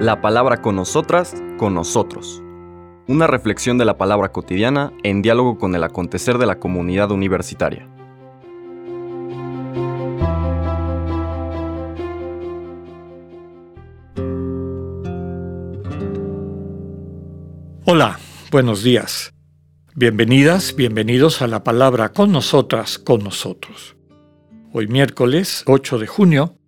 La palabra con nosotras, con nosotros. Una reflexión de la palabra cotidiana en diálogo con el acontecer de la comunidad universitaria. Hola, buenos días. Bienvenidas, bienvenidos a la palabra con nosotras, con nosotros. Hoy miércoles 8 de junio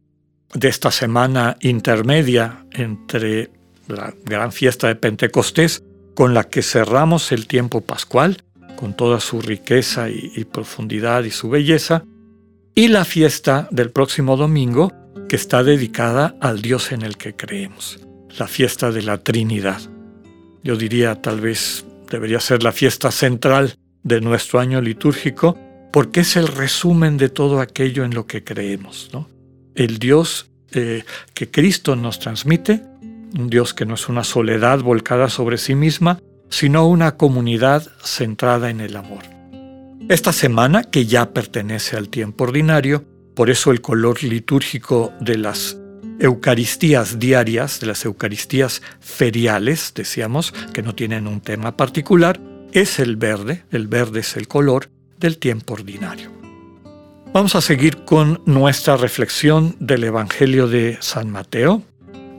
de esta semana intermedia entre la gran fiesta de Pentecostés con la que cerramos el tiempo pascual, con toda su riqueza y, profundidad y su belleza, y la fiesta del próximo domingo que está dedicada al Dios en el que creemos, la fiesta de la Trinidad. Yo diría tal vez debería ser la fiesta central de nuestro año litúrgico, porque es el resumen de todo aquello en lo que creemos. ¿no? El Dios eh, que Cristo nos transmite, un Dios que no es una soledad volcada sobre sí misma, sino una comunidad centrada en el amor. Esta semana, que ya pertenece al tiempo ordinario, por eso el color litúrgico de las Eucaristías diarias, de las Eucaristías feriales, decíamos, que no tienen un tema particular, es el verde, el verde es el color del tiempo ordinario. Vamos a seguir con nuestra reflexión del Evangelio de San Mateo.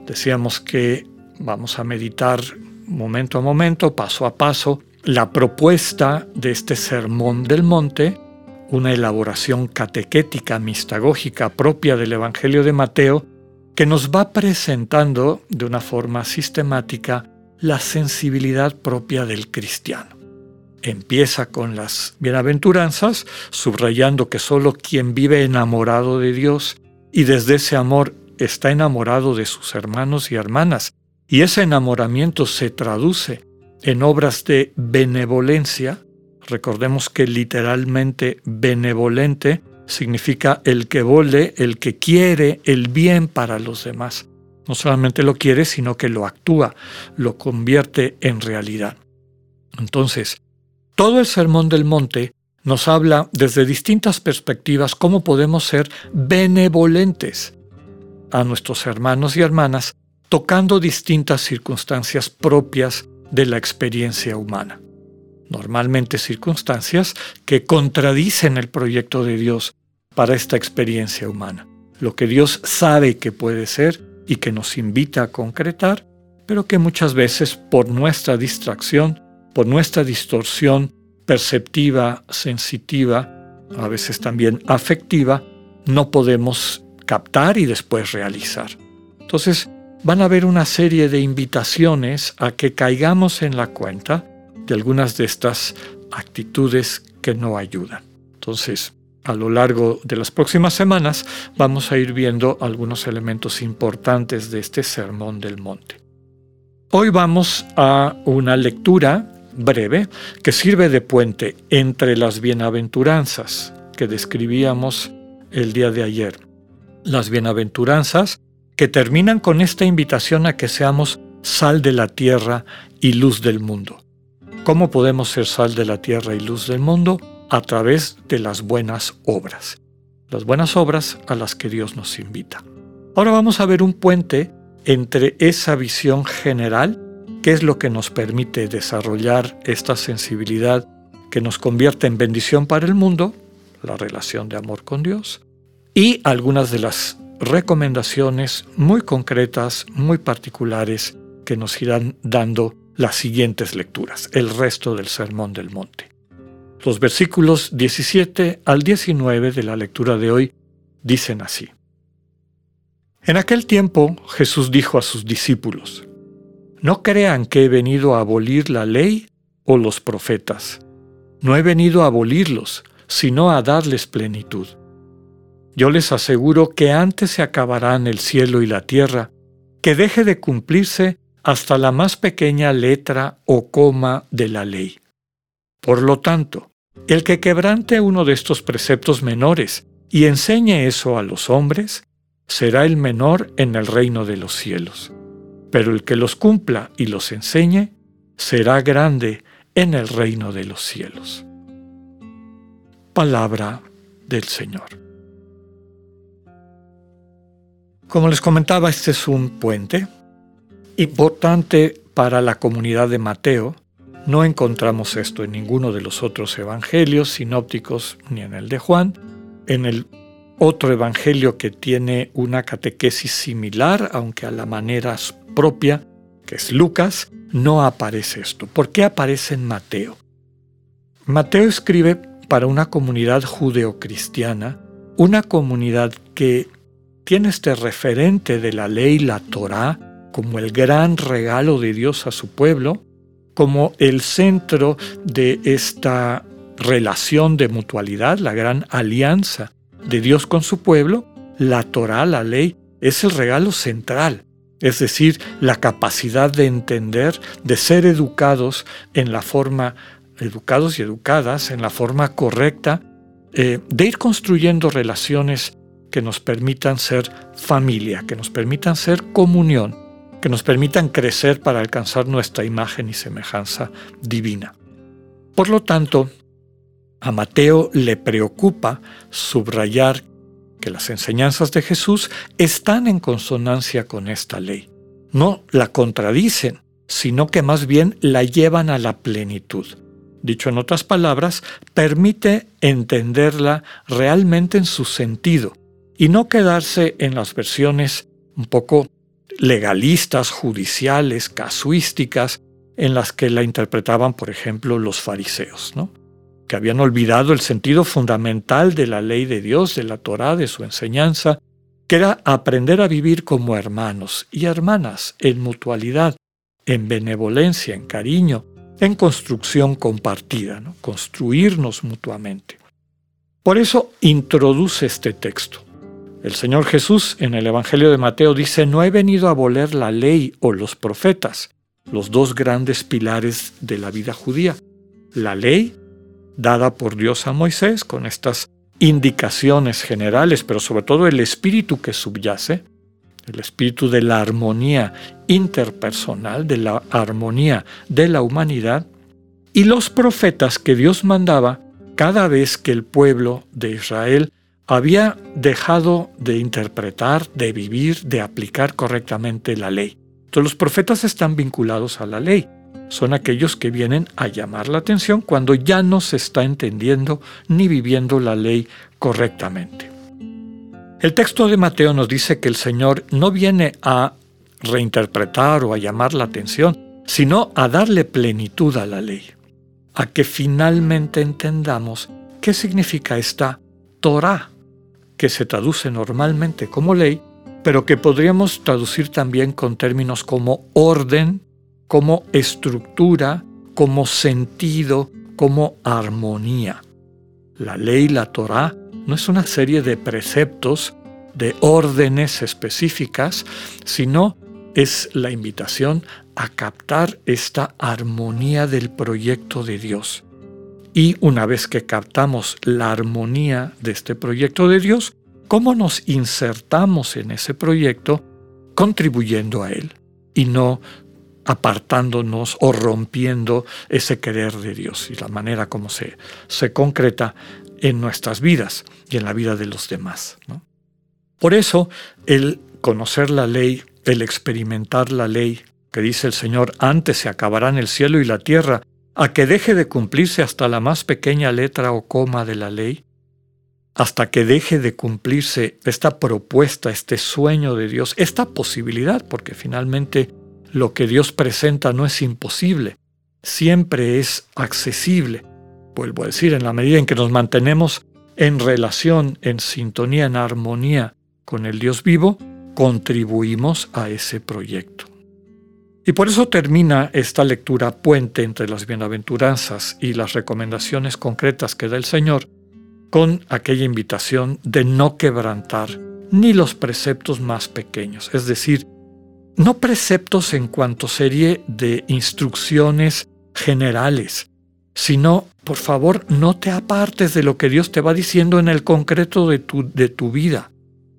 Decíamos que vamos a meditar momento a momento, paso a paso, la propuesta de este Sermón del Monte, una elaboración catequética, mistagógica propia del Evangelio de Mateo, que nos va presentando de una forma sistemática la sensibilidad propia del cristiano. Empieza con las bienaventuranzas, subrayando que solo quien vive enamorado de Dios y desde ese amor está enamorado de sus hermanos y hermanas, y ese enamoramiento se traduce en obras de benevolencia, recordemos que literalmente benevolente significa el que vole, el que quiere el bien para los demás. No solamente lo quiere, sino que lo actúa, lo convierte en realidad. Entonces, todo el Sermón del Monte nos habla desde distintas perspectivas cómo podemos ser benevolentes a nuestros hermanos y hermanas, tocando distintas circunstancias propias de la experiencia humana. Normalmente circunstancias que contradicen el proyecto de Dios para esta experiencia humana. Lo que Dios sabe que puede ser y que nos invita a concretar, pero que muchas veces por nuestra distracción, por nuestra distorsión perceptiva, sensitiva, a veces también afectiva, no podemos captar y después realizar. Entonces, van a haber una serie de invitaciones a que caigamos en la cuenta de algunas de estas actitudes que no ayudan. Entonces, a lo largo de las próximas semanas vamos a ir viendo algunos elementos importantes de este Sermón del Monte. Hoy vamos a una lectura breve que sirve de puente entre las bienaventuranzas que describíamos el día de ayer. Las bienaventuranzas que terminan con esta invitación a que seamos sal de la tierra y luz del mundo. ¿Cómo podemos ser sal de la tierra y luz del mundo? a través de las buenas obras, las buenas obras a las que Dios nos invita. Ahora vamos a ver un puente entre esa visión general, que es lo que nos permite desarrollar esta sensibilidad que nos convierte en bendición para el mundo, la relación de amor con Dios, y algunas de las recomendaciones muy concretas, muy particulares, que nos irán dando las siguientes lecturas, el resto del Sermón del Monte. Los versículos 17 al 19 de la lectura de hoy dicen así. En aquel tiempo Jesús dijo a sus discípulos, No crean que he venido a abolir la ley o los profetas. No he venido a abolirlos, sino a darles plenitud. Yo les aseguro que antes se acabarán el cielo y la tierra, que deje de cumplirse hasta la más pequeña letra o coma de la ley. Por lo tanto, el que quebrante uno de estos preceptos menores y enseñe eso a los hombres, será el menor en el reino de los cielos. Pero el que los cumpla y los enseñe, será grande en el reino de los cielos. Palabra del Señor. Como les comentaba, este es un puente importante para la comunidad de Mateo. No encontramos esto en ninguno de los otros evangelios sinópticos ni en el de Juan. En el otro evangelio que tiene una catequesis similar, aunque a la manera propia, que es Lucas, no aparece esto. ¿Por qué aparece en Mateo? Mateo escribe para una comunidad judeocristiana, una comunidad que tiene este referente de la ley, la Torá, como el gran regalo de Dios a su pueblo, como el centro de esta relación de mutualidad, la gran alianza de Dios con su pueblo, la Torá, la ley, es el regalo central, es decir, la capacidad de entender, de ser educados en la forma, educados y educadas en la forma correcta, eh, de ir construyendo relaciones que nos permitan ser familia, que nos permitan ser comunión, que nos permitan crecer para alcanzar nuestra imagen y semejanza divina. Por lo tanto, a Mateo le preocupa subrayar que las enseñanzas de Jesús están en consonancia con esta ley. No la contradicen, sino que más bien la llevan a la plenitud. Dicho en otras palabras, permite entenderla realmente en su sentido y no quedarse en las versiones un poco legalistas, judiciales, casuísticas, en las que la interpretaban, por ejemplo, los fariseos, ¿no? Que habían olvidado el sentido fundamental de la ley de Dios, de la Torá, de su enseñanza, que era aprender a vivir como hermanos y hermanas, en mutualidad, en benevolencia, en cariño, en construcción compartida, ¿no? construirnos mutuamente. Por eso introduce este texto. El Señor Jesús en el Evangelio de Mateo dice, no he venido a aboler la ley o los profetas, los dos grandes pilares de la vida judía, la ley dada por Dios a Moisés con estas indicaciones generales, pero sobre todo el espíritu que subyace, el espíritu de la armonía interpersonal, de la armonía de la humanidad, y los profetas que Dios mandaba cada vez que el pueblo de Israel había dejado de interpretar, de vivir, de aplicar correctamente la ley. Entonces los profetas están vinculados a la ley son aquellos que vienen a llamar la atención cuando ya no se está entendiendo ni viviendo la ley correctamente. El texto de Mateo nos dice que el Señor no viene a reinterpretar o a llamar la atención, sino a darle plenitud a la ley, a que finalmente entendamos qué significa esta Torah, que se traduce normalmente como ley, pero que podríamos traducir también con términos como orden, como estructura, como sentido, como armonía. La ley, la Torah, no es una serie de preceptos, de órdenes específicas, sino es la invitación a captar esta armonía del proyecto de Dios. Y una vez que captamos la armonía de este proyecto de Dios, ¿cómo nos insertamos en ese proyecto contribuyendo a él? Y no apartándonos o rompiendo ese querer de Dios y la manera como se, se concreta en nuestras vidas y en la vida de los demás. Por eso, el conocer la ley, el experimentar la ley, que dice el Señor, antes se acabarán el cielo y la tierra, a que deje de cumplirse hasta la más pequeña letra o coma de la ley, hasta que deje de cumplirse esta propuesta, este sueño de Dios, esta posibilidad, porque finalmente lo que Dios presenta no es imposible, siempre es accesible. Vuelvo a decir, en la medida en que nos mantenemos en relación, en sintonía, en armonía con el Dios vivo, contribuimos a ese proyecto. Y por eso termina esta lectura puente entre las bienaventuranzas y las recomendaciones concretas que da el Señor con aquella invitación de no quebrantar ni los preceptos más pequeños, es decir, no preceptos en cuanto serie de instrucciones generales, sino, por favor, no te apartes de lo que Dios te va diciendo en el concreto de tu, de tu vida,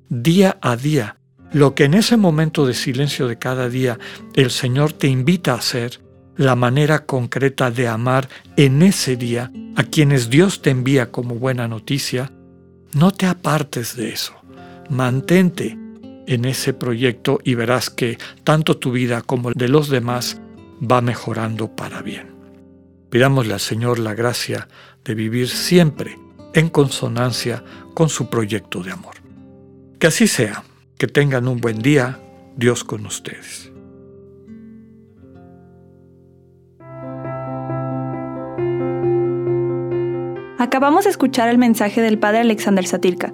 día a día. Lo que en ese momento de silencio de cada día el Señor te invita a hacer, la manera concreta de amar en ese día a quienes Dios te envía como buena noticia, no te apartes de eso. Mantente en ese proyecto y verás que tanto tu vida como de los demás va mejorando para bien. Pidámosle al Señor la gracia de vivir siempre en consonancia con su proyecto de amor. Que así sea, que tengan un buen día, Dios con ustedes. Acabamos de escuchar el mensaje del Padre Alexander Satirka.